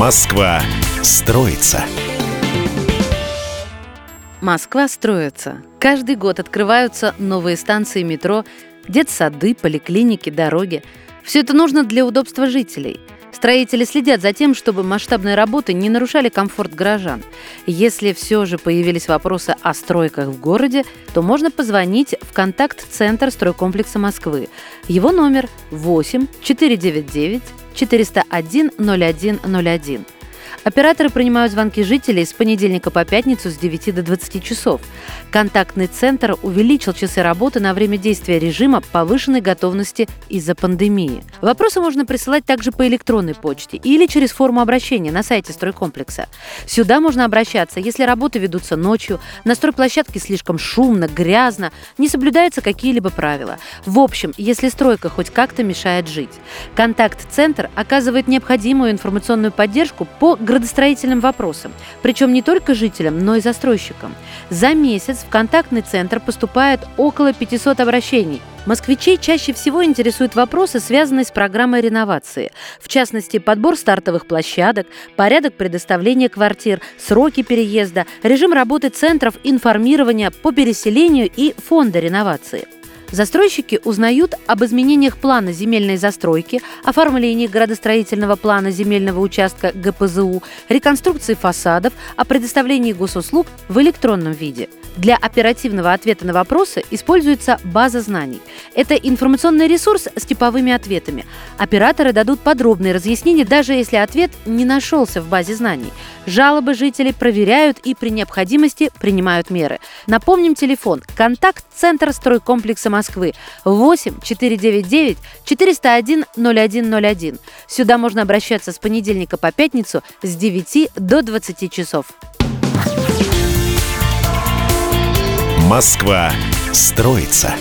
Москва строится. Москва строится. Каждый год открываются новые станции метро, детсады, поликлиники, дороги. Все это нужно для удобства жителей. Строители следят за тем, чтобы масштабные работы не нарушали комфорт горожан. Если все же появились вопросы о стройках в городе, то можно позвонить в контакт-центр стройкомплекса Москвы. Его номер 8 499 401 0101. Операторы принимают звонки жителей с понедельника по пятницу с 9 до 20 часов. Контактный центр увеличил часы работы на время действия режима повышенной готовности из-за пандемии. Вопросы можно присылать также по электронной почте или через форму обращения на сайте стройкомплекса. Сюда можно обращаться, если работы ведутся ночью, на стройплощадке слишком шумно, грязно, не соблюдаются какие-либо правила. В общем, если стройка хоть как-то мешает жить. Контакт-центр оказывает необходимую информационную поддержку по градостроительным вопросам, причем не только жителям, но и застройщикам. За месяц в контактный центр поступает около 500 обращений. Москвичей чаще всего интересуют вопросы, связанные с программой реновации. В частности, подбор стартовых площадок, порядок предоставления квартир, сроки переезда, режим работы центров информирования по переселению и фонда реновации – Застройщики узнают об изменениях плана земельной застройки, оформлении градостроительного плана земельного участка ГПЗУ, реконструкции фасадов, о предоставлении госуслуг в электронном виде – для оперативного ответа на вопросы используется база знаний. Это информационный ресурс с типовыми ответами. Операторы дадут подробные разъяснения, даже если ответ не нашелся в базе знаний. Жалобы жителей проверяют и при необходимости принимают меры. Напомним телефон. Контакт-центр стройкомплекса Москвы 8 499 401 0101. Сюда можно обращаться с понедельника по пятницу с 9 до 20 часов. Москва строится.